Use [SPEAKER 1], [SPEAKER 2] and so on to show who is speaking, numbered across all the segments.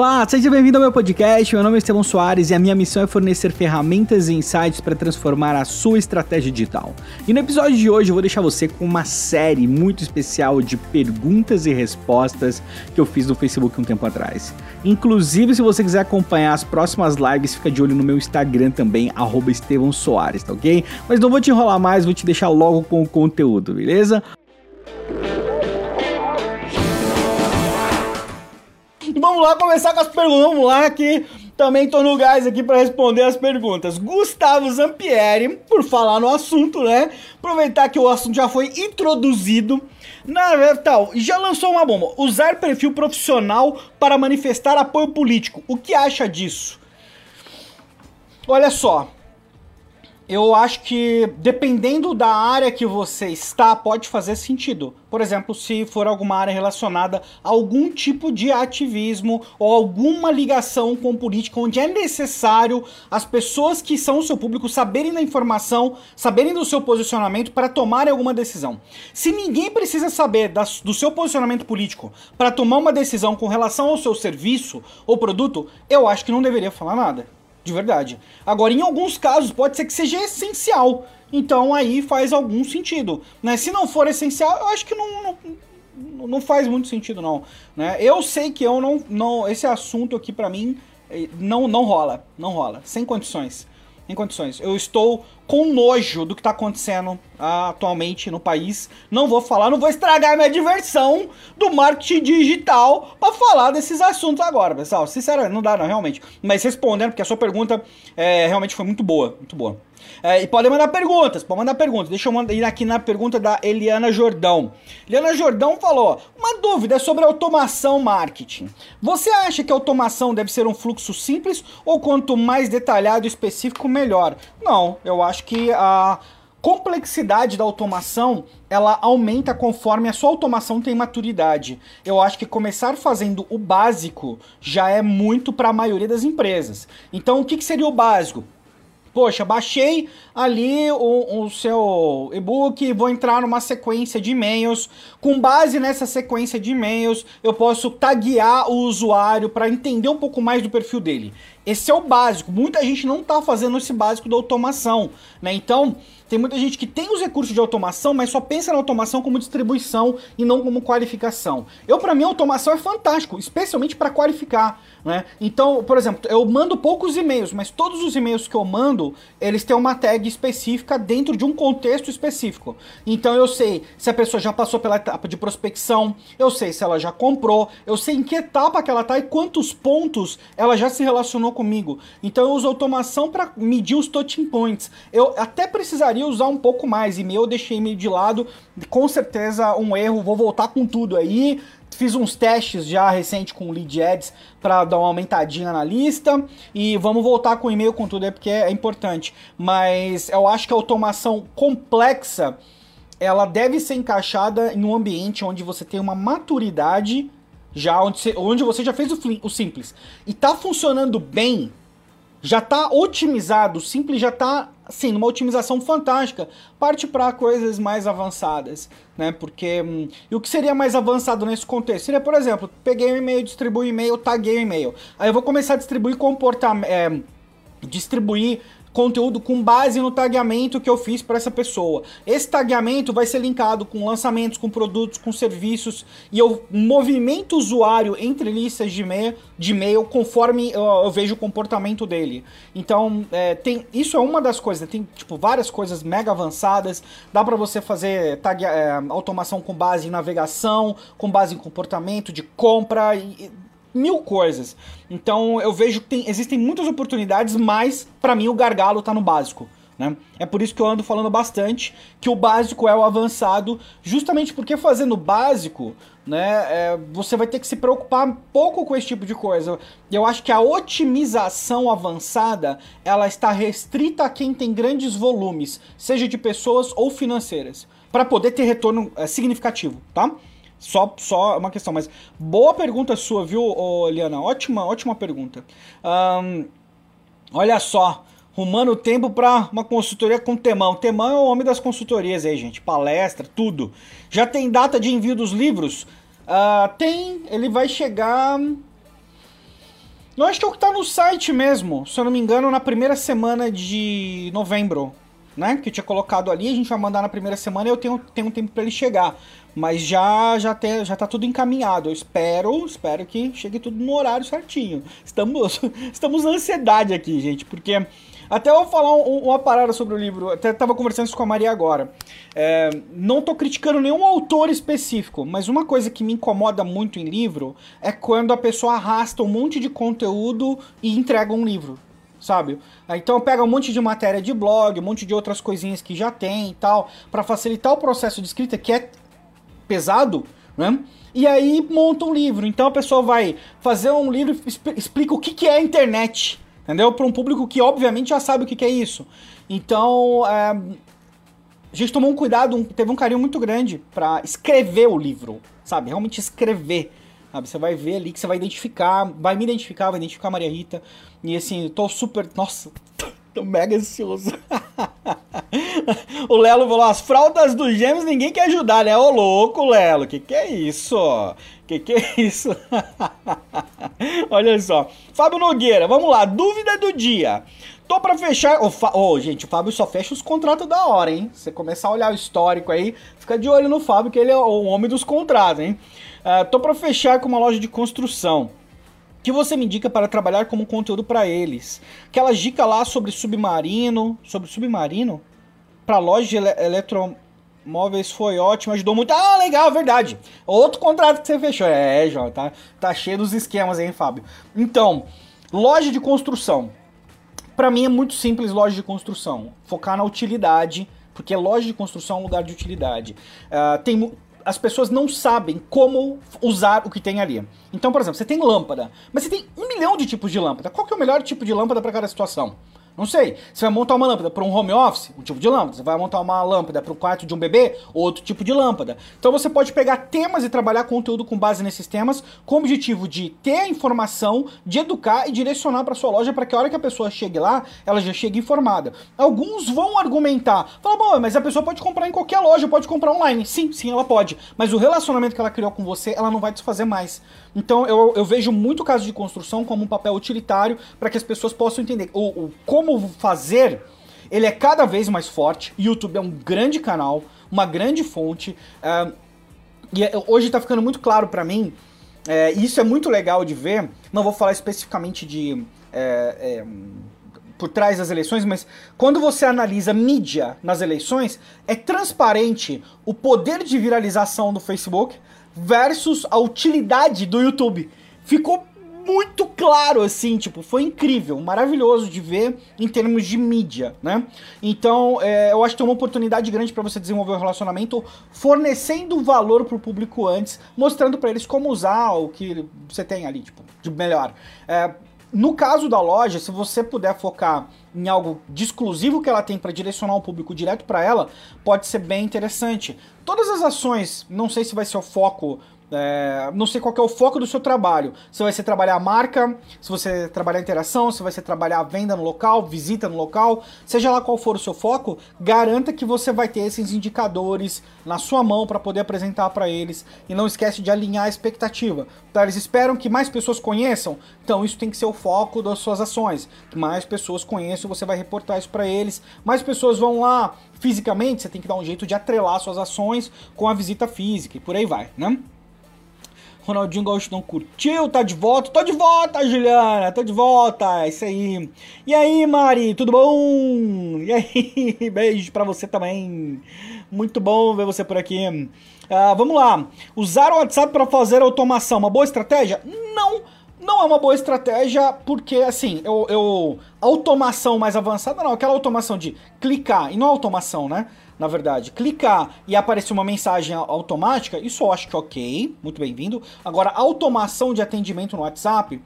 [SPEAKER 1] Olá, seja bem-vindo ao meu podcast. Meu nome é Estevão Soares e a minha missão é fornecer ferramentas e insights para transformar a sua estratégia digital. E no episódio de hoje eu vou deixar você com uma série muito especial de perguntas e respostas que eu fiz no Facebook um tempo atrás. Inclusive, se você quiser acompanhar as próximas lives, fica de olho no meu Instagram também, Estevão Soares, tá ok? Mas não vou te enrolar mais, vou te deixar logo com o conteúdo, beleza? Vamos lá começar com as perguntas. Vamos lá que também tô no gás aqui para responder as perguntas. Gustavo Zampieri, por falar no assunto, né? Aproveitar que o assunto já foi introduzido. Na tal, já lançou uma bomba. Usar perfil profissional para manifestar apoio político. O que acha disso? Olha só, eu acho que dependendo da área que você está, pode fazer sentido. Por exemplo, se for alguma área relacionada a algum tipo de ativismo ou alguma ligação com política, onde é necessário as pessoas que são o seu público saberem da informação, saberem do seu posicionamento para tomarem alguma decisão. Se ninguém precisa saber do seu posicionamento político para tomar uma decisão com relação ao seu serviço ou produto, eu acho que não deveria falar nada. De verdade. Agora, em alguns casos, pode ser que seja essencial. Então aí faz algum sentido. Né? Se não for essencial, eu acho que não, não, não faz muito sentido, não. Né? Eu sei que eu não. não esse assunto aqui para mim eh, não, não rola. Não rola. Sem condições. Sem condições. Eu estou com nojo do que está acontecendo atualmente no país. Não vou falar, não vou estragar minha diversão do marketing digital para falar desses assuntos agora, pessoal. Sinceramente, não dá não, realmente. Mas respondendo, porque a sua pergunta é, realmente foi muito boa, muito boa. É, e podem mandar perguntas, pode mandar perguntas. Deixa eu ir aqui na pergunta da Eliana Jordão. Eliana Jordão falou: uma dúvida sobre automação marketing. Você acha que a automação deve ser um fluxo simples ou quanto mais detalhado e específico, melhor? Não, eu acho que a complexidade da automação ela aumenta conforme a sua automação tem maturidade. Eu acho que começar fazendo o básico já é muito para a maioria das empresas. Então, o que, que seria o básico? Poxa, baixei ali o, o seu e-book, vou entrar numa sequência de e-mails. Com base nessa sequência de e-mails, eu posso taguear o usuário para entender um pouco mais do perfil dele. Esse é o básico. Muita gente não está fazendo esse básico da automação, né? Então, tem muita gente que tem os recursos de automação, mas só pensa na automação como distribuição e não como qualificação. Eu, para mim, a automação é fantástico, especialmente para qualificar, né? Então, por exemplo, eu mando poucos e-mails, mas todos os e-mails que eu mando, eles têm uma tag específica dentro de um contexto específico. Então, eu sei se a pessoa já passou pela etapa de prospecção, eu sei se ela já comprou, eu sei em que etapa que ela tá e quantos pontos ela já se relacionou comigo. Então, eu uso automação para medir os touching points. Eu até precisaria usar um pouco mais. E-mail eu deixei meio de lado, com certeza um erro, vou voltar com tudo aí. Fiz uns testes já recente com lead ads para dar uma aumentadinha na lista e vamos voltar com e-mail com tudo aí porque é importante. Mas eu acho que a automação complexa ela deve ser encaixada em um ambiente onde você tem uma maturidade já onde você, onde você já fez o, o simples e tá funcionando bem, já tá otimizado, simples já tá assim, numa otimização fantástica, parte para coisas mais avançadas, né? Porque hum, e o que seria mais avançado nesse contexto? Seria, por exemplo, peguei um e-mail, distribuí um e-mail, taguei o um e-mail. Aí eu vou começar a distribuir comportamento, é, distribuir conteúdo com base no tagueamento que eu fiz para essa pessoa. Esse tagueamento vai ser linkado com lançamentos, com produtos, com serviços e eu movimento o usuário entre listas de e-mail, de e-mail conforme eu, eu, vejo o comportamento dele. Então, é, tem isso é uma das coisas. Tem tipo várias coisas mega avançadas. Dá para você fazer tag, é, automação com base em navegação, com base em comportamento de compra e, mil coisas. Então eu vejo que tem, existem muitas oportunidades, mas para mim o gargalo tá no básico. Né? É por isso que eu ando falando bastante que o básico é o avançado, justamente porque fazendo o básico, né, é, você vai ter que se preocupar pouco com esse tipo de coisa. Eu acho que a otimização avançada ela está restrita a quem tem grandes volumes, seja de pessoas ou financeiras, para poder ter retorno é, significativo, tá? Só, só uma questão, mas boa pergunta sua, viu, Liana? Ótima, ótima pergunta. Um, olha só, rumando tempo para uma consultoria com Temão. Temão é o homem das consultorias aí, gente. Palestra, tudo. Já tem data de envio dos livros? Uh, tem, ele vai chegar. Não acho que é o que tá no site mesmo, se eu não me engano, na primeira semana de novembro, né? Que eu tinha colocado ali, a gente vai mandar na primeira semana e eu tenho, tenho um tempo para ele chegar. Mas já já, te, já tá tudo encaminhado. Eu espero, espero que chegue tudo no horário certinho. Estamos, estamos na ansiedade aqui, gente, porque até eu vou falar um, uma parada sobre o livro, até tava conversando isso com a Maria agora. É, não tô criticando nenhum autor específico, mas uma coisa que me incomoda muito em livro é quando a pessoa arrasta um monte de conteúdo e entrega um livro sabe? Então pega um monte de matéria de blog, um monte de outras coisinhas que já tem e tal, para facilitar o processo de escrita que é pesado, né? E aí monta um livro. Então a pessoa vai fazer um livro explica o que, que é a internet entendeu? Para um público que obviamente já sabe o que, que é isso. Então, é, a gente tomou um cuidado, um, teve um carinho muito grande para escrever o livro, sabe? Realmente escrever. Sabe? Você vai ver ali que você vai identificar, vai me identificar, vai identificar a Maria Rita. E assim, tô super. Nossa, tô mega ansioso. o Lelo falou: as fraldas dos gêmeos ninguém quer ajudar, né? Ô louco, Lelo, que que é isso? Que que é isso? Olha só. Fábio Nogueira, vamos lá. Dúvida do dia. Tô pra fechar. Ô, Fa... gente, o Fábio só fecha os contratos da hora, hein? Você começar a olhar o histórico aí, fica de olho no Fábio, que ele é o homem dos contratos, hein? Uh, tô pra fechar com uma loja de construção que você me indica para trabalhar como conteúdo para eles. Aquela dica lá sobre submarino, sobre submarino, para loja de ele eletromóveis foi ótimo, ajudou muito. Ah, legal, verdade. Outro contrato que você fechou. É, João, tá, tá cheio dos esquemas hein, Fábio. Então, loja de construção. Para mim é muito simples loja de construção. Focar na utilidade, porque loja de construção é um lugar de utilidade. Uh, tem as pessoas não sabem como usar o que tem ali. Então, por exemplo, você tem lâmpada, mas você tem um milhão de tipos de lâmpada. Qual que é o melhor tipo de lâmpada para cada situação? Não sei. Você vai montar uma lâmpada para um home office, um tipo de lâmpada. Você vai montar uma lâmpada para o quarto de um bebê, outro tipo de lâmpada. Então você pode pegar temas e trabalhar conteúdo com base nesses temas, com o objetivo de ter a informação, de educar e direcionar para sua loja para que a hora que a pessoa chegue lá, ela já chegue informada. Alguns vão argumentar, fala, bom, mas a pessoa pode comprar em qualquer loja, pode comprar online. Sim, sim, ela pode. Mas o relacionamento que ela criou com você, ela não vai desfazer mais. Então eu, eu vejo muito caso de construção como um papel utilitário para que as pessoas possam entender o, o como fazer. Ele é cada vez mais forte. YouTube é um grande canal, uma grande fonte. Uh, e é, hoje está ficando muito claro para mim. É, e isso é muito legal de ver. Não vou falar especificamente de é, é, por trás das eleições, mas quando você analisa mídia nas eleições, é transparente o poder de viralização do Facebook versus a utilidade do YouTube. Ficou muito claro, assim, tipo, foi incrível, maravilhoso de ver em termos de mídia, né? Então, é, eu acho que tem uma oportunidade grande para você desenvolver um relacionamento fornecendo valor pro público antes, mostrando para eles como usar o que você tem ali, tipo, de melhor. É, no caso da loja, se você puder focar em algo de exclusivo que ela tem para direcionar o público direto para ela, pode ser bem interessante. Todas as ações, não sei se vai ser o foco é, não sei qual é o foco do seu trabalho. Se vai ser trabalhar a marca, se você trabalhar a interação, se vai ser trabalhar a venda no local, visita no local, seja lá qual for o seu foco, garanta que você vai ter esses indicadores na sua mão para poder apresentar para eles e não esquece de alinhar a expectativa. Então, eles esperam que mais pessoas conheçam, então isso tem que ser o foco das suas ações. Que mais pessoas conheçam, você vai reportar isso para eles. Mais pessoas vão lá fisicamente, você tem que dar um jeito de atrelar suas ações com a visita física e por aí vai, né? Ronaldinho Gaúcho não curtiu, tá de volta. Tô de volta, Juliana, tô de volta, é isso aí. E aí, Mari, tudo bom? E aí, beijo pra você também. Muito bom ver você por aqui. Uh, vamos lá. Usar o WhatsApp para fazer automação, uma boa estratégia? Não, não é uma boa estratégia porque, assim, eu, eu automação mais avançada, não, aquela automação de clicar, e não automação, né? Na verdade, clicar e aparecer uma mensagem automática, isso eu acho que é ok, muito bem-vindo. Agora, automação de atendimento no WhatsApp,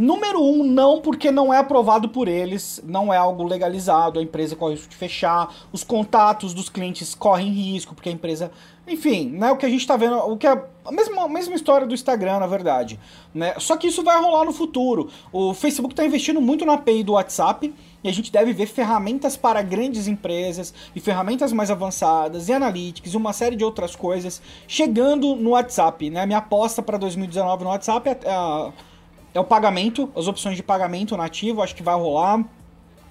[SPEAKER 1] número um, não, porque não é aprovado por eles, não é algo legalizado, a empresa corre risco de fechar, os contatos dos clientes correm risco, porque a empresa enfim, né, o que a gente tá vendo, o que é a mesma, a mesma história do Instagram, na verdade. Né? Só que isso vai rolar no futuro. O Facebook está investindo muito na API do WhatsApp e a gente deve ver ferramentas para grandes empresas e ferramentas mais avançadas e analytics e uma série de outras coisas chegando no WhatsApp. Né? Minha aposta para 2019 no WhatsApp é, é é o pagamento, as opções de pagamento nativo, acho que vai rolar.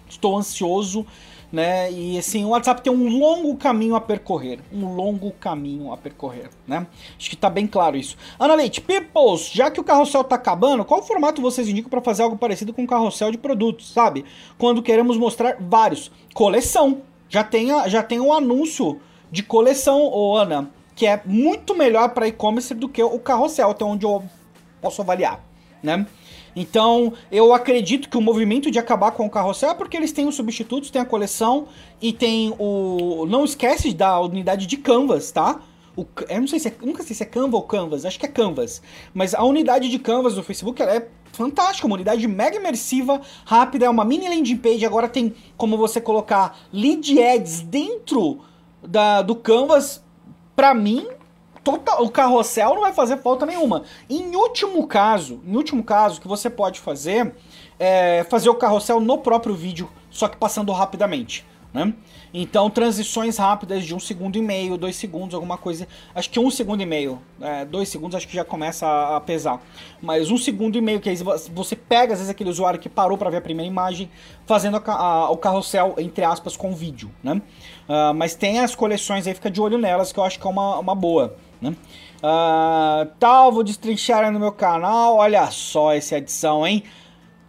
[SPEAKER 1] Estou ansioso né? E assim, o WhatsApp tem um longo caminho a percorrer, um longo caminho a percorrer, né? Acho que tá bem claro isso. Ana Leite, Peoples, já que o carrossel tá acabando, qual formato vocês indicam para fazer algo parecido com carrossel de produtos, sabe? Quando queremos mostrar vários. Coleção. Já tem, a, já tem um anúncio de coleção, ô Ana, que é muito melhor para e-commerce do que o carrossel, até onde eu posso avaliar, né? Então, eu acredito que o movimento de acabar com o carrossel é porque eles têm os substitutos, tem a coleção e tem o. Não esquece da unidade de Canvas, tá? O, eu não sei se é, nunca sei se é Canva ou Canvas, acho que é Canvas. Mas a unidade de Canvas do Facebook é fantástica, uma unidade mega imersiva, rápida, é uma mini landing page. Agora tem como você colocar lead ads dentro da, do Canvas. Pra mim, total, o carrossel não vai fazer falta nenhuma. Em último caso, em último caso, que você pode fazer é fazer o carrossel no próprio vídeo, só que passando rapidamente. Né? Então, transições rápidas de um segundo e meio, dois segundos, alguma coisa. Acho que um segundo e meio, é, dois segundos, acho que já começa a, pesar. Mas um segundo e meio, que aí você pega, às vezes, aquele usuário que parou para ver a primeira imagem, fazendo a, a, o carrossel, entre aspas, com vídeo. Né? Uh, mas tem as coleções aí, fica de olho nelas, que eu acho que é uma, uma boa. Né? Uh, tal, vou destrinchar no meu canal. Olha só essa edição, hein?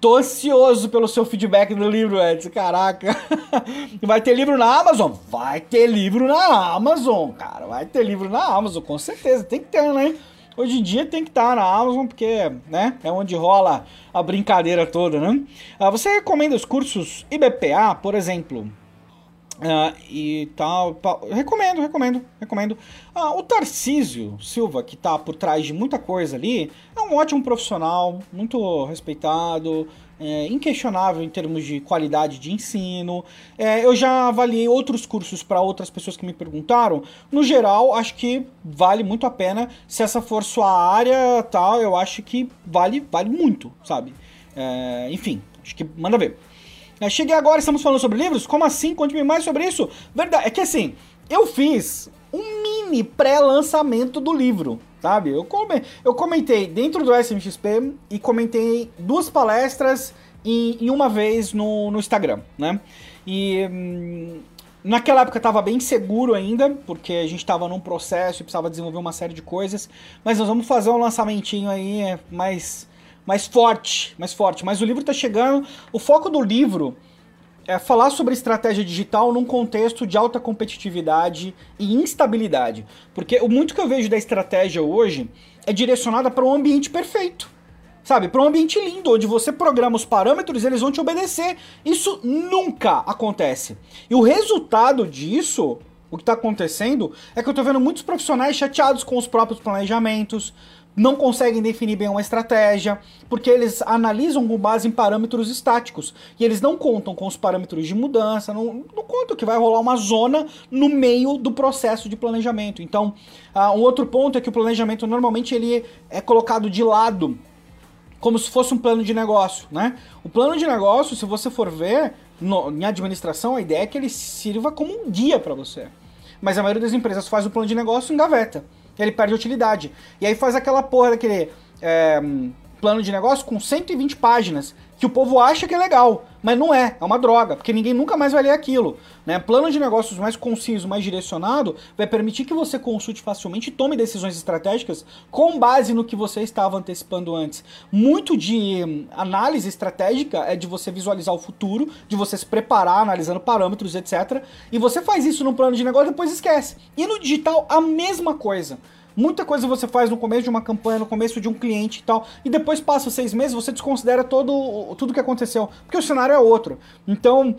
[SPEAKER 1] Tô ansioso pelo seu feedback do livro, Edson. Caraca. Vai ter livro na Amazon? Vai ter livro na Amazon, cara. Vai ter livro na Amazon, com certeza. Tem que ter, né? Hoje em dia tem que estar na Amazon, porque né, é onde rola a brincadeira toda, né? Uh, você recomenda os cursos IBPA, por exemplo? Uh, e tal. Recomendo, recomendo, recomendo. Uh, o Tarcísio Silva, que tá por trás de muita coisa ali, é um ótimo profissional, muito respeitado, é, inquestionável em termos de qualidade de ensino. É, eu já avaliei outros cursos para outras pessoas que me perguntaram. No geral, acho que vale muito a pena. Se essa for sua área, tal, eu acho que vale, vale muito, sabe? É, enfim, acho que manda ver. É, cheguei agora, estamos falando sobre livros? Como assim? Conte-me mais sobre isso. Verdade, é que assim, eu fiz um mini pré-lançamento do livro, sabe? Eu, come, eu comentei dentro do SMXP e comentei duas palestras e, e uma vez no, no Instagram, né? E hum, naquela época estava bem seguro ainda, porque a gente estava num processo e precisava desenvolver uma série de coisas, mas nós vamos fazer um lançamentinho aí mais mais forte, mais forte. Mas o livro está chegando. O foco do livro é falar sobre estratégia digital num contexto de alta competitividade e instabilidade. Porque o muito que eu vejo da estratégia hoje é direcionada para um ambiente perfeito. Sabe, para um ambiente lindo, onde você programa os parâmetros e eles vão te obedecer. Isso nunca acontece. E o resultado disso, o que está acontecendo, é que eu estou vendo muitos profissionais chateados com os próprios planejamentos, não conseguem definir bem uma estratégia, porque eles analisam com base em parâmetros estáticos e eles não contam com os parâmetros de mudança, não, não contam que vai rolar uma zona no meio do processo de planejamento. Então, uh, um outro ponto é que o planejamento normalmente ele é colocado de lado como se fosse um plano de negócio, né? O plano de negócio, se você for ver no, em administração, a ideia é que ele sirva como um guia para você. Mas a maioria das empresas faz o plano de negócio em gaveta ele perde utilidade. E aí faz aquela porra daquele é, plano de negócio com 120 páginas, que o povo acha que é legal, mas não é, é uma droga, porque ninguém nunca mais vai ler aquilo. Né? Plano de negócios mais conciso, mais direcionado, vai permitir que você consulte facilmente e tome decisões estratégicas com base no que você estava antecipando antes. Muito de análise estratégica é de você visualizar o futuro, de você se preparar, analisando parâmetros, etc. E você faz isso no plano de negócio depois esquece. E no digital, a mesma coisa. Muita coisa você faz no começo de uma campanha, no começo de um cliente e tal, e depois passa seis meses, você desconsidera todo, tudo que aconteceu, porque o cenário é outro. Então,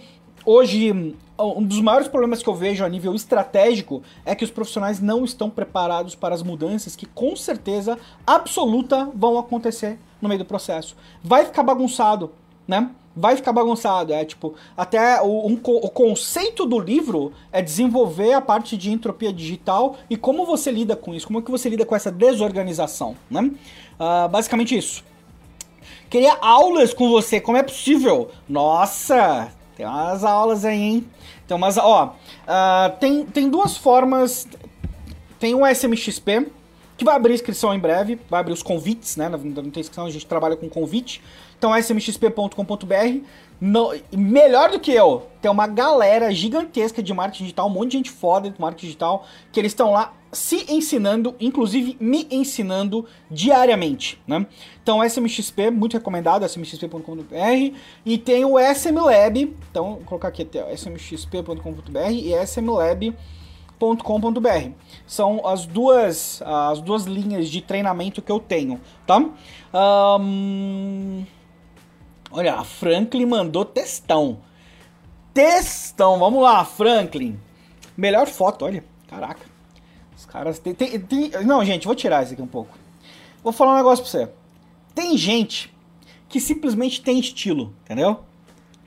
[SPEAKER 1] hoje, um dos maiores problemas que eu vejo a nível estratégico é que os profissionais não estão preparados para as mudanças que, com certeza absoluta, vão acontecer no meio do processo. Vai ficar bagunçado, né? Vai ficar bagunçado. É tipo, até o, um, o conceito do livro é desenvolver a parte de entropia digital e como você lida com isso, como é que você lida com essa desorganização, né? Uh, basicamente isso. Queria aulas com você, como é possível? Nossa, tem umas aulas aí, hein? Tem umas, ó, uh, tem, tem duas formas, tem o SMXP, que vai abrir inscrição em breve, vai abrir os convites, né? Não tem inscrição, a gente trabalha com convite. Então, smxp.com.br. Não, melhor do que eu, tem uma galera gigantesca de marketing digital, um monte de gente foda de marketing digital, que eles estão lá se ensinando, inclusive me ensinando diariamente, né? Então, SMXP, muito recomendado, smxp.com.br, e tem o SM Lab, então, vou colocar aqui até smxp.com.br e smlab.com.br. São as duas, as duas linhas de treinamento que eu tenho, tá? Um... Olha, a Franklin mandou textão. Textão, vamos lá, Franklin. Melhor foto, olha. Caraca. Os caras. Tem, tem, tem, Não, gente, vou tirar isso aqui um pouco. Vou falar um negócio pra você. Tem gente que simplesmente tem estilo, entendeu?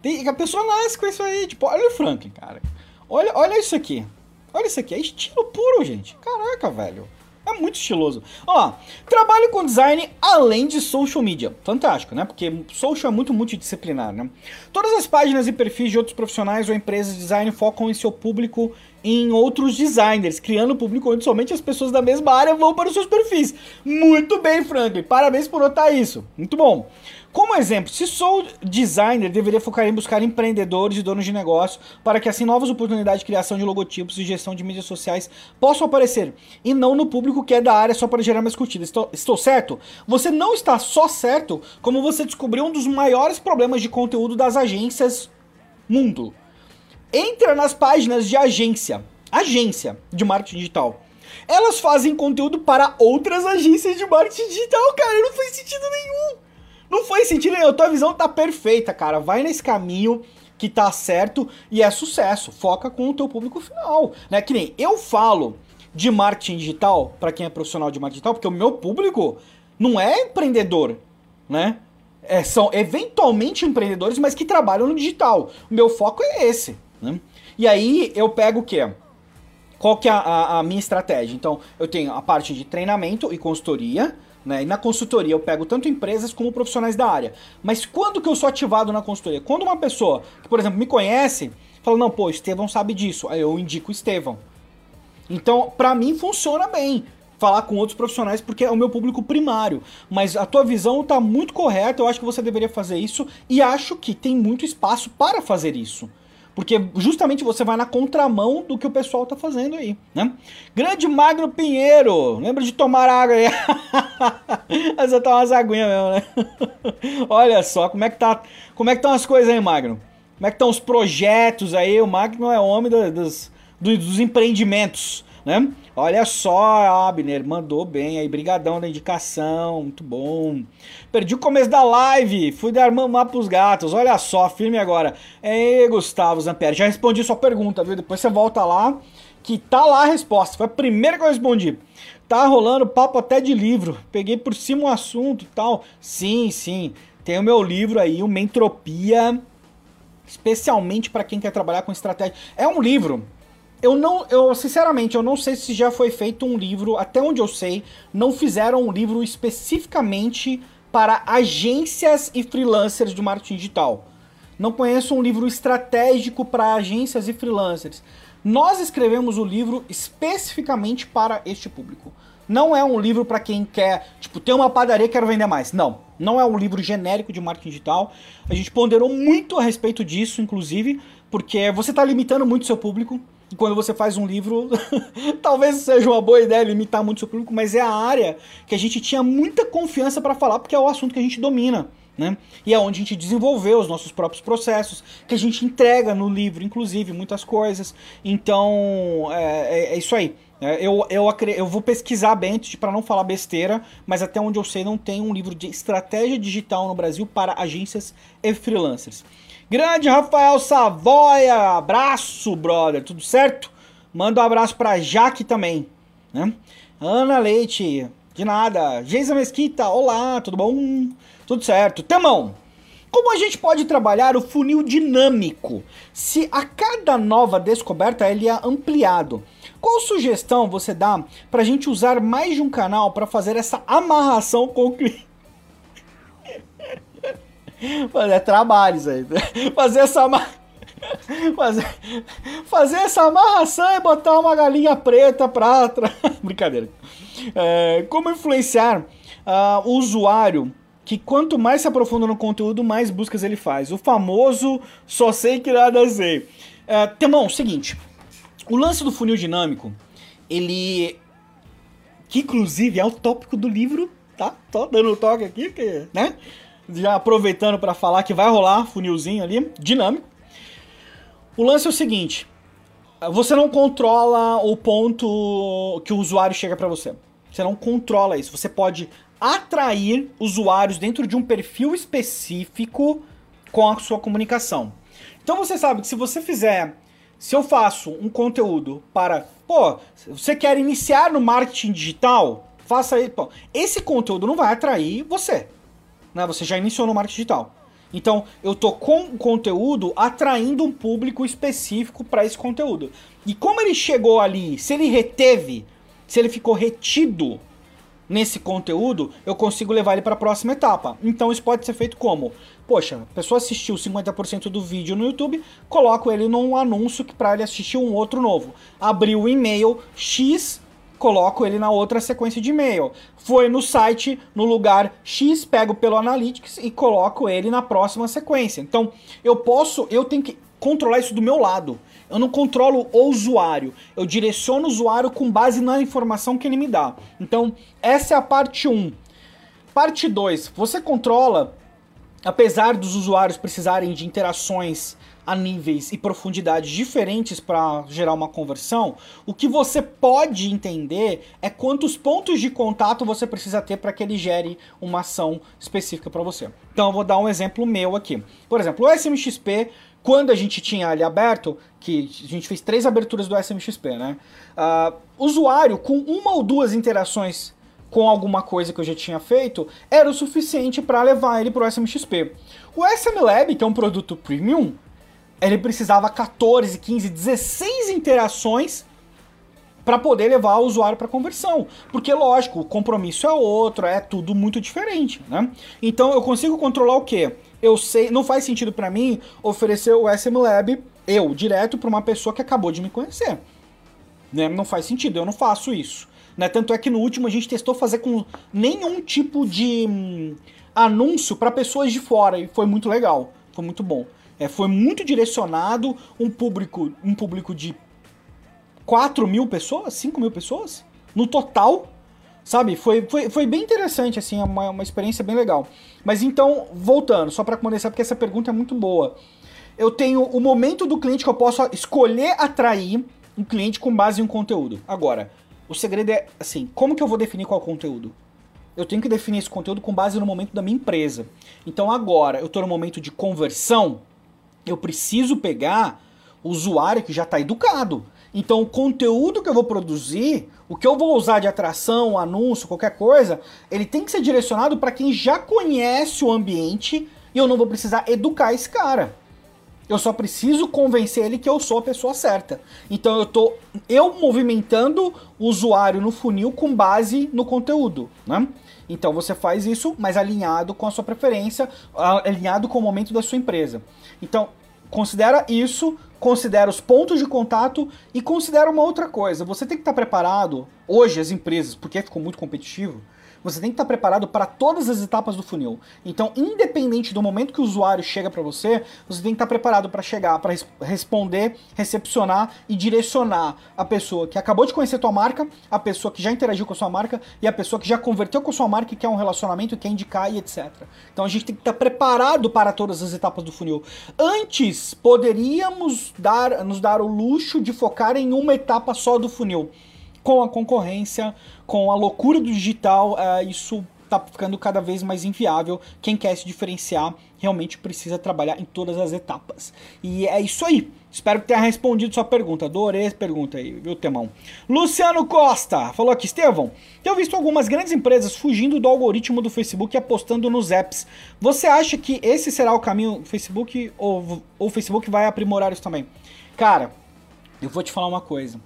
[SPEAKER 1] Tem, a pessoa nasce com isso aí. Tipo, olha o Franklin, cara. Olha, olha isso aqui. Olha isso aqui. É estilo puro, gente. Caraca, velho. É muito estiloso. Ó, trabalho com design além de social media. Fantástico, né? Porque social é muito multidisciplinar, né? Todas as páginas e perfis de outros profissionais ou empresas de design focam em seu público em outros designers, criando público onde somente as pessoas da mesma área vão para os seus perfis. Muito bem, Franklin. Parabéns por notar isso. Muito bom. Como exemplo, se sou designer, deveria focar em buscar empreendedores e donos de negócio para que assim novas oportunidades de criação de logotipos e gestão de mídias sociais possam aparecer e não no público que é da área só para gerar mais curtidas. Estou, estou certo? Você não está só certo, como você descobriu um dos maiores problemas de conteúdo das agências mundo. Entra nas páginas de agência, agência de marketing digital. Elas fazem conteúdo para outras agências de marketing digital, cara, não faz sentido nenhum. Não foi sentido nenhum. Tua visão tá perfeita, cara. Vai nesse caminho que tá certo e é sucesso. Foca com o teu público final, né? Que nem eu falo de marketing digital para quem é profissional de marketing digital, porque o meu público não é empreendedor, né? É, são eventualmente empreendedores, mas que trabalham no digital. O meu foco é esse, né? E aí eu pego o quê? Qual que é a, a, a minha estratégia? Então, eu tenho a parte de treinamento e consultoria, né? E na consultoria eu pego tanto empresas como profissionais da área. Mas quando que eu sou ativado na consultoria? Quando uma pessoa que, por exemplo, me conhece, fala, não, pô, Estevão sabe disso. Aí eu indico o Estevão. Então, para mim funciona bem falar com outros profissionais porque é o meu público primário. Mas a tua visão tá muito correta, eu acho que você deveria fazer isso e acho que tem muito espaço para fazer isso. Porque justamente você vai na contramão do que o pessoal tá fazendo aí, né? Grande Magno Pinheiro, lembra de tomar água aí? Eu tomo umas aguinhas mesmo, né? Olha só, como é que tá, como é que estão as coisas aí, Magno? Como é que estão os projetos aí? O Magno é homem dos, dos, dos empreendimentos, né? Olha só, Abner, mandou bem aí, brigadão da indicação, muito bom. Perdi o começo da live, fui dar mamar pros gatos, olha só, firme agora. Ei, Gustavo Zampieri, já respondi sua pergunta, viu? Depois você volta lá, que tá lá a resposta, foi a primeira que eu respondi. Tá rolando papo até de livro, peguei por cima o um assunto e tal. Sim, sim, tem o meu livro aí, o Mentropia, especialmente para quem quer trabalhar com estratégia. É um livro eu não, eu sinceramente, eu não sei se já foi feito um livro, até onde eu sei, não fizeram um livro especificamente para agências e freelancers de marketing digital. Não conheço um livro estratégico para agências e freelancers. Nós escrevemos o livro especificamente para este público. Não é um livro para quem quer, tipo, ter uma padaria e quero vender mais. Não, não é um livro genérico de marketing digital. A gente ponderou muito a respeito disso, inclusive, porque você está limitando muito seu público quando você faz um livro, talvez seja uma boa ideia limitar muito seu público, mas é a área que a gente tinha muita confiança para falar, porque é o assunto que a gente domina. Né? E é onde a gente desenvolveu os nossos próprios processos, que a gente entrega no livro, inclusive, muitas coisas. Então, é, é, é isso aí. É, eu, eu, eu vou pesquisar bem para não falar besteira, mas até onde eu sei, não tem um livro de estratégia digital no Brasil para agências e freelancers. Grande Rafael Savoia, abraço, brother, tudo certo? Manda um abraço pra Jaque também, né? Ana Leite, de nada. Geisa Mesquita, olá, tudo bom? Tudo certo. Temão, como a gente pode trabalhar o funil dinâmico se a cada nova descoberta ele é ampliado? Qual sugestão você dá para a gente usar mais de um canal para fazer essa amarração com o cliente? Fazer trabalho isso aí. Fazer essa fazer, fazer essa amarração e botar uma galinha preta pra. Brincadeira. É, como influenciar uh, o usuário que quanto mais se aprofunda no conteúdo, mais buscas ele faz. O famoso só sei que nada sei. É, Temão, seguinte. O lance do funil dinâmico, ele. Que inclusive é o tópico do livro, tá? Tô dando um toque aqui, porque, né? Já aproveitando para falar que vai rolar funilzinho ali, dinâmico. O lance é o seguinte: você não controla o ponto que o usuário chega para você. Você não controla isso. Você pode atrair usuários dentro de um perfil específico com a sua comunicação. Então você sabe que se você fizer, se eu faço um conteúdo para, pô, você quer iniciar no marketing digital, faça aí, pô, esse conteúdo não vai atrair você, né? Você já iniciou no marketing digital. Então, eu tô com o conteúdo atraindo um público específico para esse conteúdo. E como ele chegou ali, se ele reteve, se ele ficou retido nesse conteúdo, eu consigo levar ele para a próxima etapa. Então isso pode ser feito como? Poxa, a pessoa assistiu 50% do vídeo no YouTube, coloco ele num anúncio para ele assistir um outro novo. Abriu o e-mail X, coloco ele na outra sequência de e-mail. Foi no site, no lugar X, pego pelo Analytics e coloco ele na próxima sequência. Então, eu posso, eu tenho que controlar isso do meu lado. Eu não controlo o usuário, eu direciono o usuário com base na informação que ele me dá. Então, essa é a parte 1. Parte 2, você controla, apesar dos usuários precisarem de interações a níveis e profundidades diferentes para gerar uma conversão, o que você pode entender é quantos pontos de contato você precisa ter para que ele gere uma ação específica para você. Então eu vou dar um exemplo meu aqui. Por exemplo, o SMXP quando a gente tinha ali aberto, que a gente fez três aberturas do SMXP, né? Uh, usuário com uma ou duas interações com alguma coisa que eu já tinha feito era o suficiente para levar ele para o SMXP. O SM Lab, que é um produto premium, ele precisava 14, 15, 16 interações para poder levar o usuário para conversão. Porque, lógico, o compromisso é outro, é tudo muito diferente, né? Então eu consigo controlar o quê? Eu sei, não faz sentido para mim oferecer o SM Lab eu direto para uma pessoa que acabou de me conhecer. Né? Não faz sentido, eu não faço isso. Né? Tanto é que no último a gente testou fazer com nenhum tipo de hum, anúncio para pessoas de fora e foi muito legal, foi muito bom. É, foi muito direcionado, um público, um público de 4 mil pessoas, 5 mil pessoas, no total, sabe? Foi, foi, foi bem interessante, assim, é uma, uma experiência bem legal. Mas então, voltando, só para começar, porque essa pergunta é muito boa. Eu tenho o momento do cliente que eu posso escolher atrair um cliente com base em um conteúdo. Agora, o segredo é, assim, como que eu vou definir qual conteúdo? Eu tenho que definir esse conteúdo com base no momento da minha empresa. Então agora, eu estou no momento de conversão, eu preciso pegar o usuário que já está educado. Então, o conteúdo que eu vou produzir, o que eu vou usar de atração, anúncio, qualquer coisa, ele tem que ser direcionado para quem já conhece o ambiente e eu não vou precisar educar esse cara. Eu só preciso convencer ele que eu sou a pessoa certa. Então eu tô eu movimentando o usuário no funil com base no conteúdo, né? Então você faz isso, mas alinhado com a sua preferência, alinhado com o momento da sua empresa. Então, considera isso, considera os pontos de contato e considera uma outra coisa. Você tem que estar preparado, hoje as empresas, porque ficou muito competitivo, você tem que estar preparado para todas as etapas do funil. Então, independente do momento que o usuário chega para você, você tem que estar preparado para chegar, para res responder, recepcionar e direcionar a pessoa que acabou de conhecer a tua marca, a pessoa que já interagiu com a sua marca e a pessoa que já converteu com a sua marca e quer um relacionamento, quer indicar e etc. Então, a gente tem que estar preparado para todas as etapas do funil. Antes, poderíamos dar, nos dar o luxo de focar em uma etapa só do funil com a concorrência, com a loucura do digital, uh, isso tá ficando cada vez mais inviável. Quem quer se diferenciar realmente precisa trabalhar em todas as etapas. E é isso aí. Espero que tenha respondido sua pergunta. Adorei essa pergunta aí, viu, Temão? Luciano Costa falou aqui, Estevão, tenho visto algumas grandes empresas fugindo do algoritmo do Facebook e apostando nos apps. Você acha que esse será o caminho do Facebook ou o Facebook vai aprimorar isso também? Cara, eu vou te falar uma coisa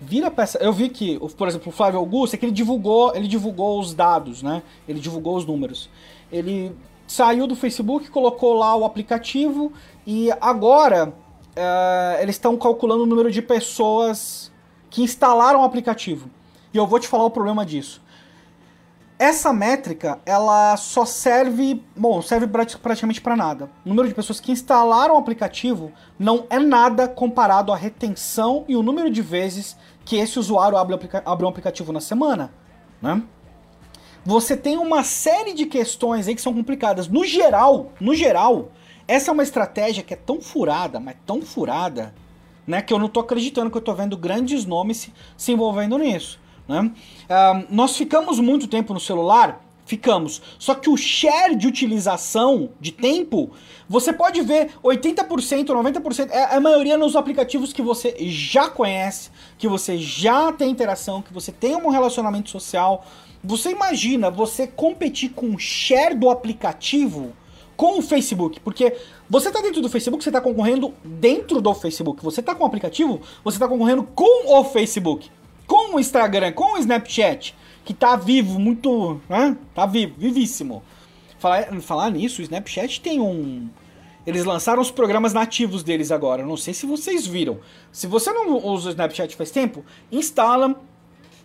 [SPEAKER 1] vira peça. Eu vi que, por exemplo, o Flávio Augusto, é que ele divulgou, ele divulgou os dados, né? Ele divulgou os números. Ele saiu do Facebook, colocou lá o aplicativo e agora uh, eles estão calculando o número de pessoas que instalaram o aplicativo. E eu vou te falar o problema disso. Essa métrica, ela só serve, bom, serve praticamente para nada. O número de pessoas que instalaram o aplicativo não é nada comparado à retenção e o número de vezes que esse usuário abre, abre um aplicativo na semana, né? Você tem uma série de questões aí que são complicadas. No geral, no geral, essa é uma estratégia que é tão furada, mas tão furada, né, que eu não tô acreditando que eu tô vendo grandes nomes se, se envolvendo nisso. Né? Uh, nós ficamos muito tempo no celular? Ficamos. Só que o share de utilização de tempo, você pode ver 80%, 90%, é a maioria nos aplicativos que você já conhece, que você já tem interação, que você tem um relacionamento social. Você imagina você competir com o share do aplicativo com o Facebook, porque você está dentro do Facebook, você está concorrendo dentro do Facebook. Você está com o aplicativo, você está concorrendo com o Facebook com o Instagram, com o Snapchat, que tá vivo, muito. Né? Tá vivo, vivíssimo. Falar, falar nisso, o Snapchat tem um. Eles lançaram os programas nativos deles agora. Não sei se vocês viram. Se você não usa o Snapchat faz tempo, instala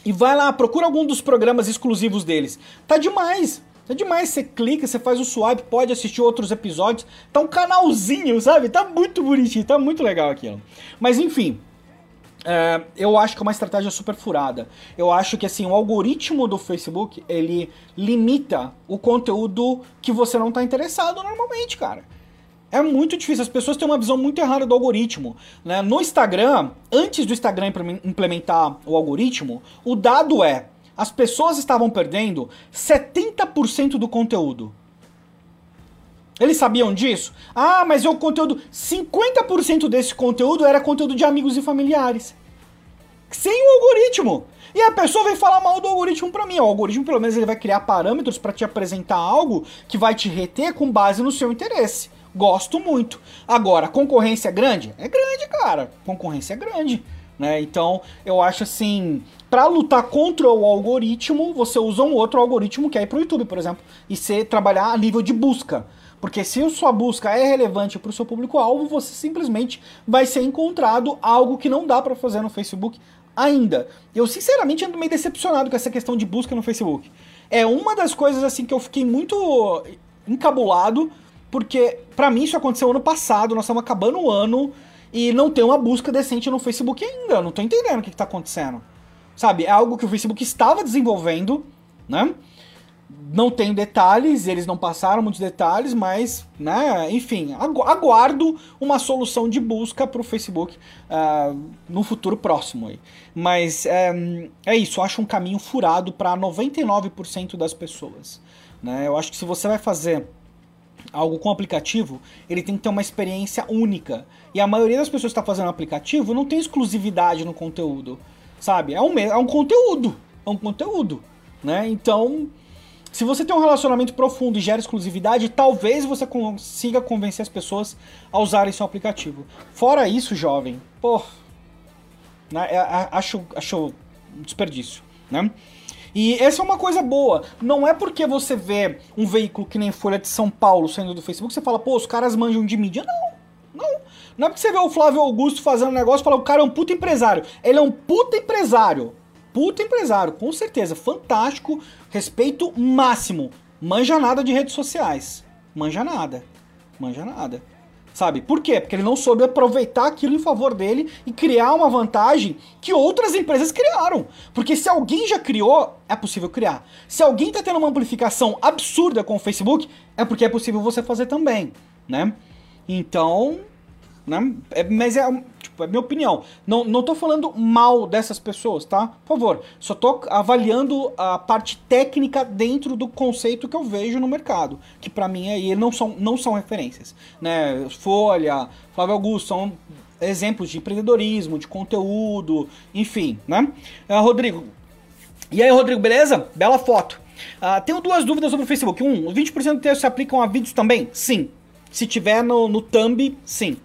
[SPEAKER 1] e vai lá, procura algum dos programas exclusivos deles. Tá demais. Tá demais. Você clica, você faz o swipe, pode assistir outros episódios. Tá um canalzinho, sabe? Tá muito bonitinho, tá muito legal aquilo. Mas enfim, é, eu acho que é uma estratégia super furada. Eu acho que assim, o algoritmo do Facebook, ele limita o conteúdo que você não está interessado normalmente, cara. É muito difícil, as pessoas têm uma visão muito errada do algoritmo. Né? No Instagram, antes do Instagram implementar o algoritmo, o dado é, as pessoas estavam perdendo 70% do conteúdo. Eles sabiam disso? Ah, mas é o conteúdo. 50% desse conteúdo era conteúdo de amigos e familiares. Sem o algoritmo. E a pessoa vem falar mal do algoritmo para mim. O algoritmo, pelo menos, ele vai criar parâmetros para te apresentar algo que vai te reter com base no seu interesse. Gosto muito. Agora, concorrência é grande? É grande, cara. Concorrência é grande. Né? Então, eu acho assim, para lutar contra o algoritmo, você usa um outro algoritmo que é ir pro YouTube, por exemplo, e você trabalhar a nível de busca. Porque se sua busca é relevante para o seu público-alvo, você simplesmente vai ser encontrado algo que não dá para fazer no Facebook ainda. Eu sinceramente ando meio decepcionado com essa questão de busca no Facebook. É uma das coisas assim que eu fiquei muito encabulado, porque para mim isso aconteceu ano passado, nós estamos acabando o ano e não tem uma busca decente no Facebook ainda. Eu não tô entendendo o que, que tá acontecendo. Sabe, é algo que o Facebook estava desenvolvendo, né? Não tenho detalhes, eles não passaram muitos detalhes, mas, né, enfim, aguardo uma solução de busca para o Facebook uh, no futuro próximo. Aí. Mas é, é isso, acho um caminho furado para 99% das pessoas. Né? Eu acho que se você vai fazer algo com aplicativo, ele tem que ter uma experiência única. E a maioria das pessoas que está fazendo aplicativo não tem exclusividade no conteúdo, sabe? É um, é um conteúdo, é um conteúdo, né? Então se você tem um relacionamento profundo e gera exclusividade, talvez você consiga convencer as pessoas a usarem seu aplicativo. Fora isso, jovem, pô, né, é, acho, acho desperdício, né? E essa é uma coisa boa. Não é porque você vê um veículo que nem Folha de São Paulo saindo do Facebook, você fala, pô, os caras manjam de mídia. Não, não. Não é porque você vê o Flávio Augusto fazendo um negócio e fala, o cara é um puta empresário. Ele é um puta empresário puta empresário, com certeza, fantástico, respeito máximo. Manja nada de redes sociais. Manja nada. Manja nada. Sabe? Por quê? Porque ele não soube aproveitar aquilo em favor dele e criar uma vantagem que outras empresas criaram. Porque se alguém já criou, é possível criar. Se alguém está tendo uma amplificação absurda com o Facebook, é porque é possível você fazer também, né? Então, né? É, mas é, é minha opinião. Não, não tô falando mal dessas pessoas, tá? Por favor. Só tô avaliando a parte técnica dentro do conceito que eu vejo no mercado. Que para mim aí não são, não são referências. Né? Folha, Flávio Augusto são exemplos de empreendedorismo, de conteúdo, enfim, né? Uh, Rodrigo. E aí, Rodrigo, beleza? Bela foto. Uh, tenho duas dúvidas sobre o Facebook. Um, os 20% do texto se aplicam a vídeos também? Sim. Se tiver no, no thumb, sim.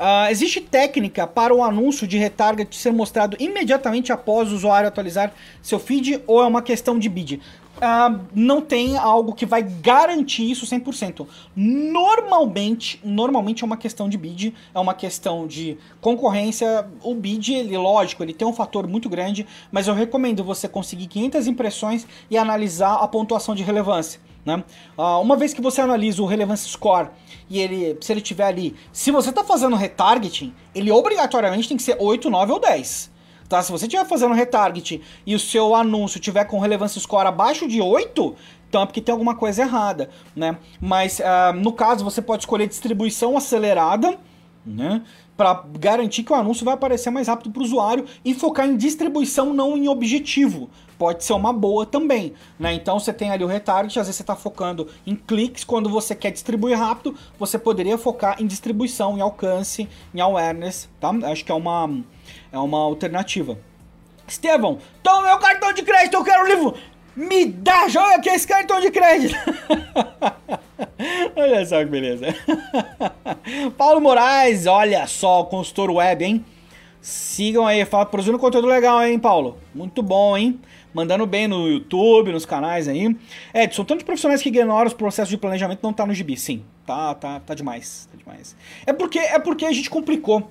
[SPEAKER 1] Uh, existe técnica para o anúncio de retarget ser mostrado imediatamente após o usuário atualizar seu feed ou é uma questão de bid? Uh, não tem algo que vai garantir isso 100%. Normalmente, normalmente é uma questão de bid, é uma questão de concorrência. O bid, ele, lógico, ele tem um fator muito grande, mas eu recomendo você conseguir 500 impressões e analisar a pontuação de relevância. Né? Uh, uma vez que você analisa o Relevance Score e ele, se ele tiver ali, se você está fazendo retargeting, ele obrigatoriamente tem que ser 8, 9 ou 10. Tá? Se você estiver fazendo retarget e o seu anúncio tiver com relevância score abaixo de 8, então é porque tem alguma coisa errada, né? Mas uh, no caso você pode escolher distribuição acelerada, né? Para garantir que o anúncio vai aparecer mais rápido para o usuário e focar em distribuição, não em objetivo. Pode ser uma boa também, né? Então você tem ali o retarget, às vezes você está focando em cliques, quando você quer distribuir rápido, você poderia focar em distribuição, em alcance, em awareness, tá? Acho que é uma é uma alternativa. Estevão, toma meu cartão de crédito, eu quero o livro. Me dá, joga aqui esse cartão de crédito. olha só que beleza. Paulo Moraes, olha só, consultor web, hein? Sigam aí, fala, produzindo conteúdo legal, hein, Paulo? Muito bom, hein? Mandando bem no YouTube, nos canais aí. Edson, tanto de profissionais que ignoram os processos de planejamento não tá no gibi. Sim, tá, tá, tá demais, tá demais. É porque, é porque a gente complicou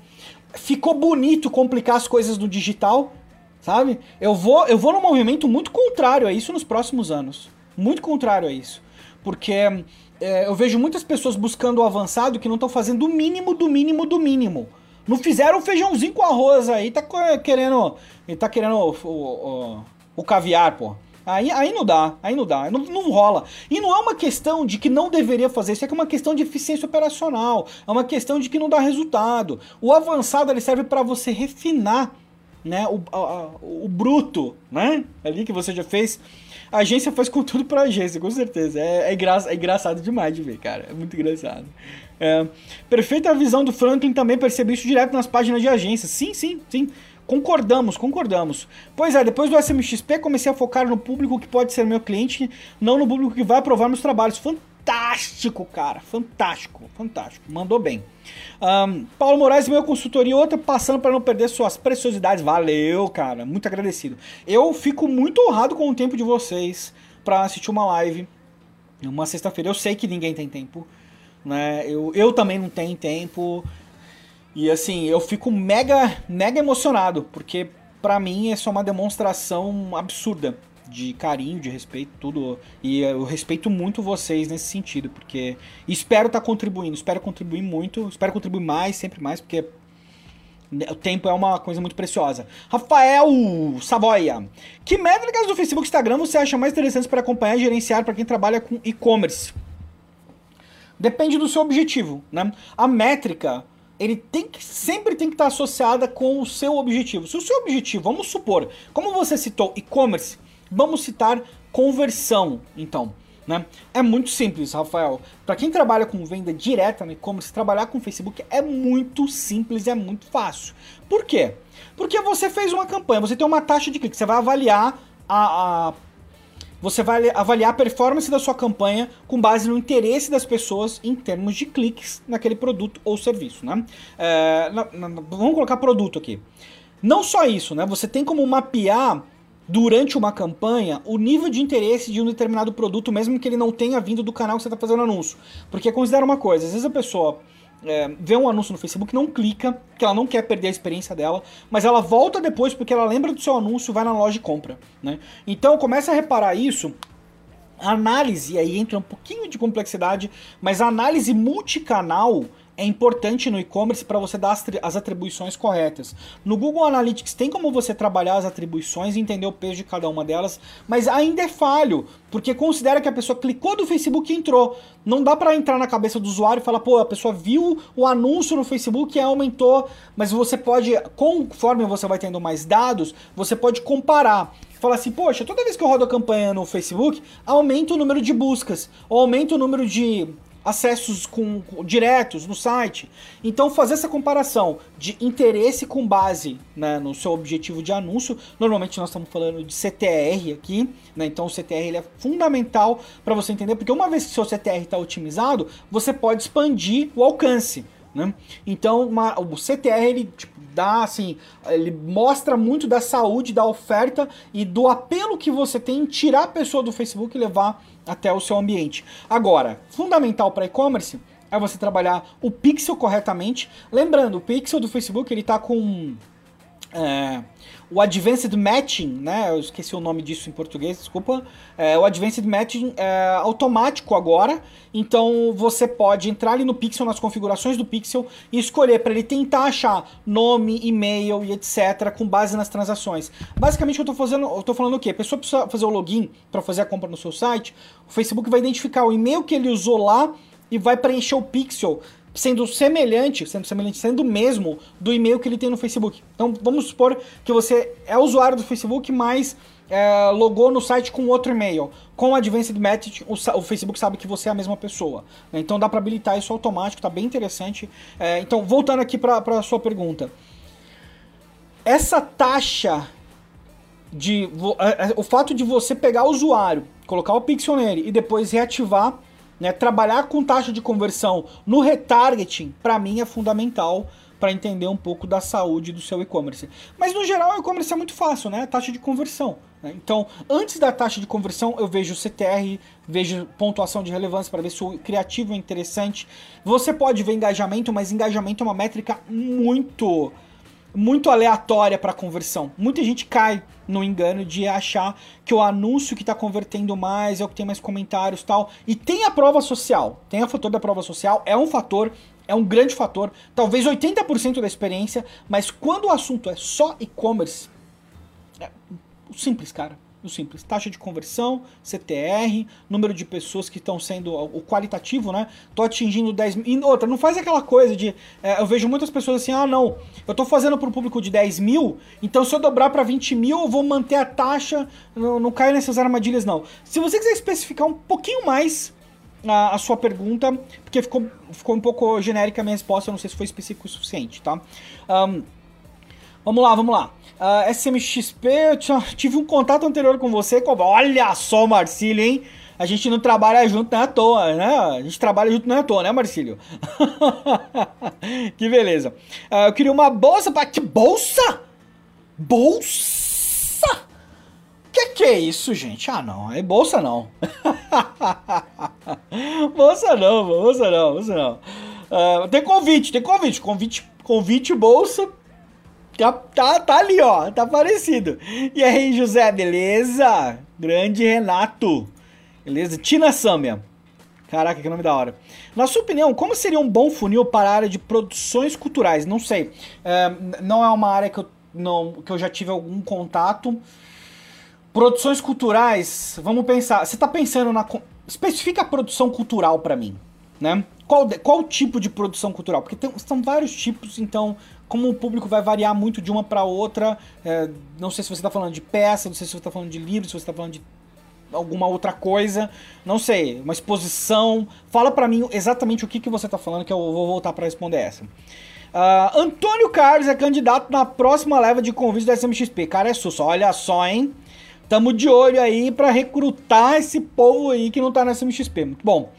[SPEAKER 1] ficou bonito complicar as coisas no digital, sabe? Eu vou, eu vou num movimento muito contrário a isso nos próximos anos. Muito contrário a isso. Porque é, eu vejo muitas pessoas buscando o avançado que não estão fazendo o mínimo do mínimo do mínimo. Não fizeram feijãozinho com arroz aí, tá querendo. Tá querendo o, caviar, pô. Aí, aí não dá, aí não dá, não, não rola. E não é uma questão de que não deveria fazer isso, é é uma questão de eficiência operacional, é uma questão de que não dá resultado. O avançado ele serve para você refinar né, o, a, o bruto, né? Ali que você já fez. A agência faz conteúdo pra agência, com certeza. É, é, engra, é engraçado demais de ver, cara. É muito engraçado. É, perfeita visão do Franklin também percebi isso direto nas páginas de agência. Sim, sim, sim. Concordamos, concordamos. Pois é, depois do SMXP comecei a focar no público que pode ser meu cliente, não no público que vai aprovar meus trabalhos. Fantástico, cara, fantástico, fantástico. Mandou bem. Um, Paulo Moraes, meu consultoria, outra passando para não perder suas preciosidades. Valeu, cara, muito agradecido. Eu fico muito honrado com o tempo de vocês para assistir uma live uma sexta-feira. Eu sei que ninguém tem tempo, né? Eu, eu também não tenho tempo. E assim, eu fico mega, mega emocionado, porque para mim é só uma demonstração absurda de carinho, de respeito, tudo. E eu respeito muito vocês nesse sentido, porque espero estar tá contribuindo, espero contribuir muito, espero contribuir mais, sempre mais, porque o tempo é uma coisa muito preciosa. Rafael Savoia. Que métricas do Facebook e Instagram você acha mais interessantes para acompanhar e gerenciar para quem trabalha com e-commerce? Depende do seu objetivo, né? A métrica ele tem que sempre tem que estar associada com o seu objetivo. Se o seu objetivo, vamos supor, como você citou e-commerce, vamos citar conversão, então, né? É muito simples, Rafael. Para quem trabalha com venda direta no e-commerce, trabalhar com Facebook é muito simples é muito fácil. Por quê? Porque você fez uma campanha, você tem uma taxa de clique, você vai avaliar a, a você vai avaliar a performance da sua campanha com base no interesse das pessoas em termos de cliques naquele produto ou serviço, né? É, na, na, vamos colocar produto aqui. Não só isso, né? Você tem como mapear durante uma campanha o nível de interesse de um determinado produto, mesmo que ele não tenha vindo do canal que você está fazendo anúncio. Porque considera uma coisa, às vezes a pessoa é, vê um anúncio no Facebook, não clica, porque ela não quer perder a experiência dela, mas ela volta depois porque ela lembra do seu anúncio, vai na loja e compra. Né? Então começa a reparar isso. A análise, aí entra um pouquinho de complexidade, mas a análise multicanal é importante no e-commerce para você dar as atribuições corretas. No Google Analytics tem como você trabalhar as atribuições e entender o peso de cada uma delas, mas ainda é falho, porque considera que a pessoa clicou do Facebook e entrou. Não dá para entrar na cabeça do usuário e falar, pô, a pessoa viu o anúncio no Facebook e aumentou, mas você pode, conforme você vai tendo mais dados, você pode comparar fala assim, poxa, toda vez que eu rodo a campanha no Facebook, aumenta o número de buscas, ou aumenta o número de acessos com, com, diretos no site. Então fazer essa comparação de interesse com base né, no seu objetivo de anúncio, normalmente nós estamos falando de CTR aqui, né, então o CTR ele é fundamental para você entender, porque uma vez que seu CTR está otimizado, você pode expandir o alcance. Né? Então, uma, o CTR ele tipo, dá assim, ele mostra muito da saúde da oferta e do apelo que você tem em tirar a pessoa do Facebook e levar até o seu ambiente. Agora, fundamental para e-commerce é você trabalhar o pixel corretamente. Lembrando, o pixel do Facebook ele tá com é, o Advanced Matching, né? Eu esqueci o nome disso em português, desculpa. É, o Advanced Matching é automático agora, então você pode entrar ali no Pixel, nas configurações do Pixel e escolher para ele tentar achar nome, e-mail e etc. com base nas transações. Basicamente, eu estou fazendo, eu tô falando o quê? A pessoa precisa fazer o login para fazer a compra no seu site. O Facebook vai identificar o e-mail que ele usou lá e vai preencher o Pixel sendo semelhante, sendo semelhante, sendo mesmo do e-mail que ele tem no Facebook. Então vamos supor que você é usuário do Facebook, mas é, logou no site com outro e-mail. Com Advanced Message, o, o, Facebook sabe que você é a mesma pessoa. Né? Então dá para habilitar isso automático, tá bem interessante. É, então, voltando aqui para a sua pergunta. Essa taxa de. É, é, o fato de você pegar o usuário, colocar o nele e depois reativar né? Trabalhar com taxa de conversão no retargeting, para mim, é fundamental para entender um pouco da saúde do seu e-commerce. Mas no geral, o e-commerce é muito fácil, né? Taxa de conversão. Né? Então, antes da taxa de conversão, eu vejo CTR, vejo pontuação de relevância para ver se o criativo é interessante. Você pode ver engajamento, mas engajamento é uma métrica muito muito aleatória para conversão. Muita gente cai no engano de achar que o anúncio que está convertendo mais é o que tem mais comentários tal. E tem a prova social. Tem a fator da prova social, é um fator, é um grande fator, talvez 80% da experiência, mas quando o assunto é só e-commerce, é simples, cara no simples, taxa de conversão, CTR, número de pessoas que estão sendo o qualitativo, né? Tô atingindo 10 mil. E outra, não faz aquela coisa de. É, eu vejo muitas pessoas assim, ah, não, eu tô fazendo para um público de 10 mil, então se eu dobrar para 20 mil, eu vou manter a taxa, não, não caio nessas armadilhas, não. Se você quiser especificar um pouquinho mais a, a, sua pergunta, porque ficou, ficou um pouco genérica a minha resposta, eu não sei se foi específico o suficiente, tá? Um, vamos lá, vamos lá. Uh, ah, SMXP, eu tive um contato anterior com você. Com... Olha só, Marcílio, hein? A gente não trabalha junto não é à toa, né? A gente trabalha junto não é à toa, né, Marcílio? que beleza. Uh, eu queria uma bolsa para Que bolsa? Bolsa? Que que é isso, gente? Ah, não. É bolsa não. bolsa não, bolsa não, bolsa não. Uh, tem convite, tem convite. Convite, convite bolsa Tá, tá, tá ali, ó. Tá parecido. E aí, José, beleza? Grande Renato. Beleza? Tina Samia. Caraca, que nome da hora. Na sua opinião, como seria um bom funil para a área de produções culturais? Não sei. É, não é uma área que eu, não, que eu já tive algum contato. Produções culturais, vamos pensar. Você está pensando na. Especifica a produção cultural para mim, né? Qual, qual tipo de produção cultural? Porque tem, são vários tipos, então como o público vai variar muito de uma para outra, é, não sei se você está falando de peça, não sei se você está falando de livro, se você está falando de alguma outra coisa, não sei, uma exposição. Fala para mim exatamente o que, que você está falando que eu vou voltar para responder essa. Uh, Antônio Carlos é candidato na próxima leva de convites da SMXP. Cara, é sussa, olha só, hein? Tamo de olho aí para recrutar esse povo aí que não tá no SMXP. Muito bom.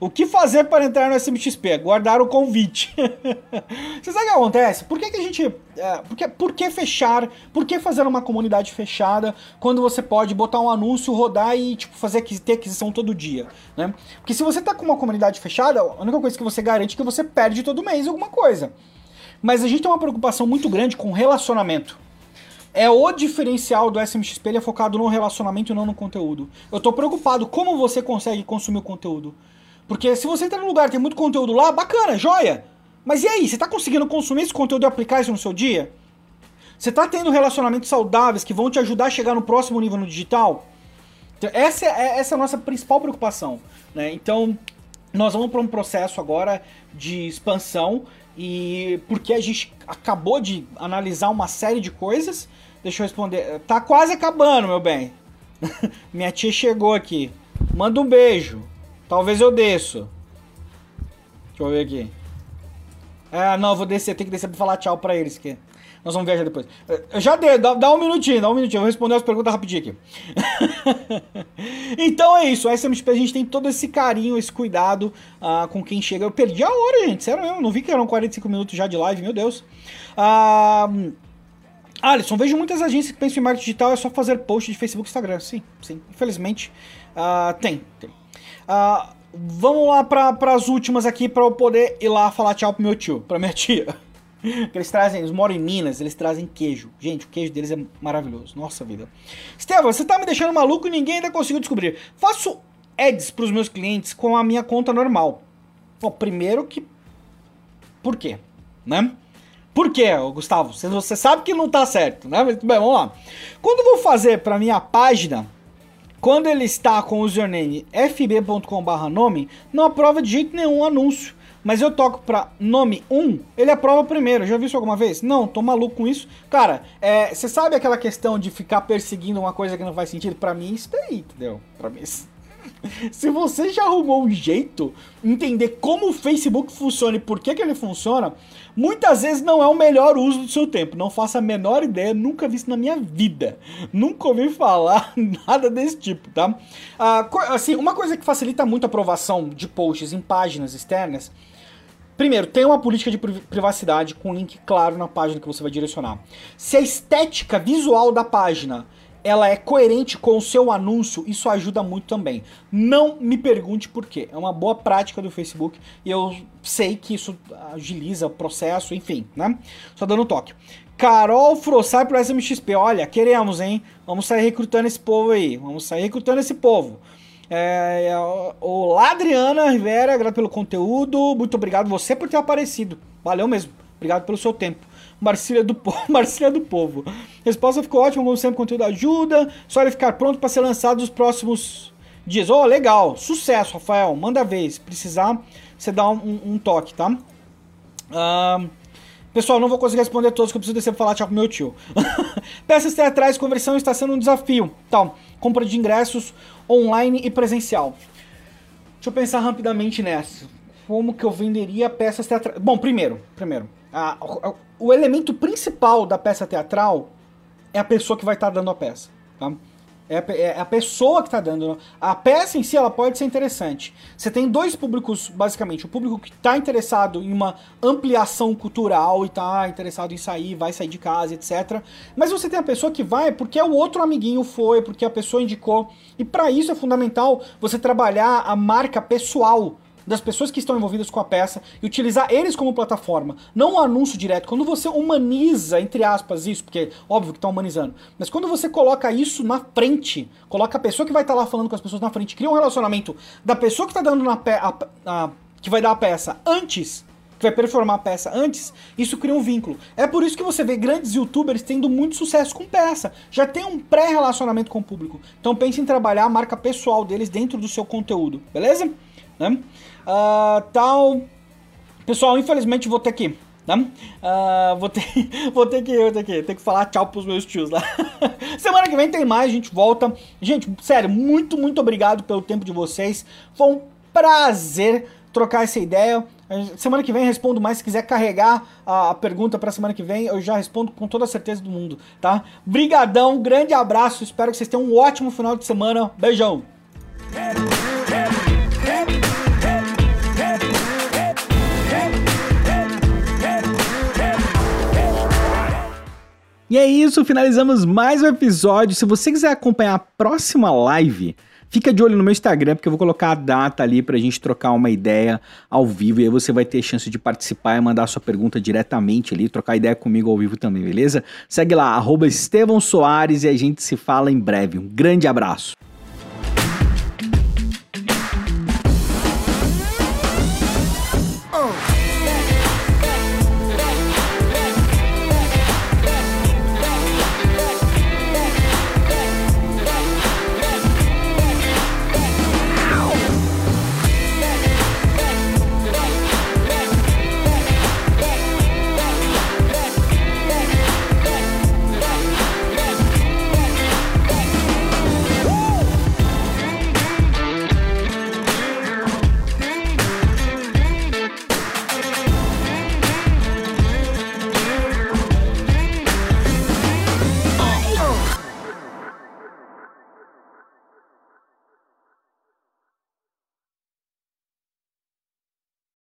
[SPEAKER 1] O que fazer para entrar no SMXP? Guardar o convite. Você sabe o que acontece? Por que, que a gente. É, por, que, por que fechar? Por que fazer uma comunidade fechada quando você pode botar um anúncio, rodar e tipo, fazer ter aquisição todo dia? Né? Porque se você tá com uma comunidade fechada, a única coisa que você garante é que você perde todo mês alguma coisa. Mas a gente tem uma preocupação muito grande com relacionamento. É o diferencial do SMXP, ele é focado no relacionamento e não no conteúdo. Eu tô preocupado como você consegue consumir o conteúdo. Porque se você entrar num lugar que tem muito conteúdo lá, bacana, joia. Mas e aí, você tá conseguindo consumir esse conteúdo e aplicar isso no seu dia? Você tá tendo relacionamentos saudáveis que vão te ajudar a chegar no próximo nível no digital? Então, essa é, essa é a nossa principal preocupação. Né? Então, nós vamos para um processo agora de expansão e porque a gente acabou de analisar uma série de coisas. Deixa eu responder. Tá quase acabando, meu bem. Minha tia chegou aqui. Manda um beijo. Talvez eu desço. Deixa eu ver aqui. Ah, não, vou descer. Tem que descer pra falar tchau pra eles. Que... Nós vamos viajar depois. Eu já dei, dá, dá, um minutinho, dá um minutinho. Eu vou responder as perguntas rapidinho aqui. então é isso. A SMXP a gente tem todo esse carinho, esse cuidado uh, com quem chega. Eu perdi a hora, gente. Sério mesmo. Não vi que eram 45 minutos já de live, meu Deus. Uh, Alisson, vejo muitas agências que pensam em marketing digital, é só fazer post de Facebook e Instagram. Sim, sim. Infelizmente, uh, tem. tem. Uh, vamos lá para as últimas aqui para eu poder ir lá falar tchau pro meu tio, pra minha tia. eles trazem, eles moram em Minas, eles trazem queijo. Gente, o queijo deles é maravilhoso. Nossa vida. Estevam, você tá me deixando maluco e ninguém ainda conseguiu descobrir. Faço ads pros meus clientes com a minha conta normal. Bom, primeiro que. Por quê? Né? Por quê, Gustavo? Você sabe que não tá certo, né? Mas, bem, vamos lá. Quando eu vou fazer pra minha página, quando ele está com o username fb.com/nome, não aprova de jeito nenhum anúncio mas eu toco pra nome 1, ele aprova primeiro. Já viu isso alguma vez? Não, tô maluco com isso. Cara, você é, sabe aquela questão de ficar perseguindo uma coisa que não faz sentido? Pra mim, isso daí, entendeu? Pra mim, se você já arrumou um jeito, entender como o Facebook funciona e por que, que ele funciona, muitas vezes não é o melhor uso do seu tempo. Não faço a menor ideia, nunca vi isso na minha vida. Nunca ouvi falar nada desse tipo, tá? Ah, assim, uma coisa que facilita muito a aprovação de posts em páginas externas Primeiro, tem uma política de privacidade com link claro na página que você vai direcionar. Se a estética visual da página ela é coerente com o seu anúncio, isso ajuda muito também. Não me pergunte por quê. É uma boa prática do Facebook e eu sei que isso agiliza o processo, enfim, né? Só dando um toque. Carol Frossar pro SMXP. Olha, queremos, hein? Vamos sair recrutando esse povo aí. Vamos sair recrutando esse povo. É, é, o Adriana Rivera, grato pelo conteúdo. Muito obrigado você por ter aparecido. Valeu mesmo. Obrigado pelo seu tempo. Marcília do, po Marcília do Povo. Resposta ficou ótima, como sempre, conteúdo ajuda. Só ele ficar pronto para ser lançado nos próximos dias. Oh, legal. Sucesso, Rafael. Manda ver. Se precisar, você dá um, um toque, tá? Uh, pessoal, não vou conseguir responder todos, que eu preciso descer pra falar tchau pro meu tio. Peças teatrais, conversão está sendo um desafio. Então, compra de ingressos online e presencial. Deixa eu pensar rapidamente nessa. Como que eu venderia peças teatrais? Bom, primeiro, primeiro, a, a, o elemento principal da peça teatral é a pessoa que vai estar tá dando a peça. Tá? É a, é a, pessoa que está dando. A peça em si ela pode ser interessante. Você tem dois públicos, basicamente. O público que está interessado em uma ampliação cultural e está interessado em sair, vai sair de casa, etc. Mas você tem a pessoa que vai porque o outro amiguinho foi, porque a pessoa indicou. E para isso é fundamental você trabalhar a marca pessoal das pessoas que estão envolvidas com a peça e utilizar eles como plataforma, não o anúncio direto. Quando você humaniza, entre aspas, isso, porque óbvio que está humanizando, mas quando você coloca isso na frente, coloca a pessoa que vai estar tá lá falando com as pessoas na frente, cria um relacionamento da pessoa que está dando na pe a, a, que vai dar a peça antes que vai performar a peça antes, isso cria um vínculo. É por isso que você vê grandes youtubers tendo muito sucesso com peça. Já tem um pré-relacionamento com o público. Então pense em trabalhar a marca pessoal deles dentro do seu conteúdo, beleza? Né? Uh, tal. Pessoal, infelizmente vou ter que. Né? Uh, vou, ter, vou ter que vou ter que ter que falar tchau pros meus tios lá. Semana que vem tem mais, a gente volta. Gente, sério, muito, muito obrigado pelo tempo de vocês. Foi um prazer trocar essa ideia. Semana que vem respondo mais. Se quiser carregar a, pergunta para semana que vem, eu já respondo com toda a certeza do mundo, tá? Brigadão, grande abraço. Espero que vocês tenham um ótimo final de semana. Beijão. E é isso, finalizamos mais um episódio. Se você quiser acompanhar a próxima live, fica de olho no meu Instagram, porque eu vou colocar a data ali pra gente trocar uma ideia ao vivo. E aí você vai ter chance de participar e mandar sua pergunta diretamente ali, trocar ideia comigo ao vivo também, beleza? Segue lá, arroba Estevão Soares e a gente se fala em breve. Um grande abraço.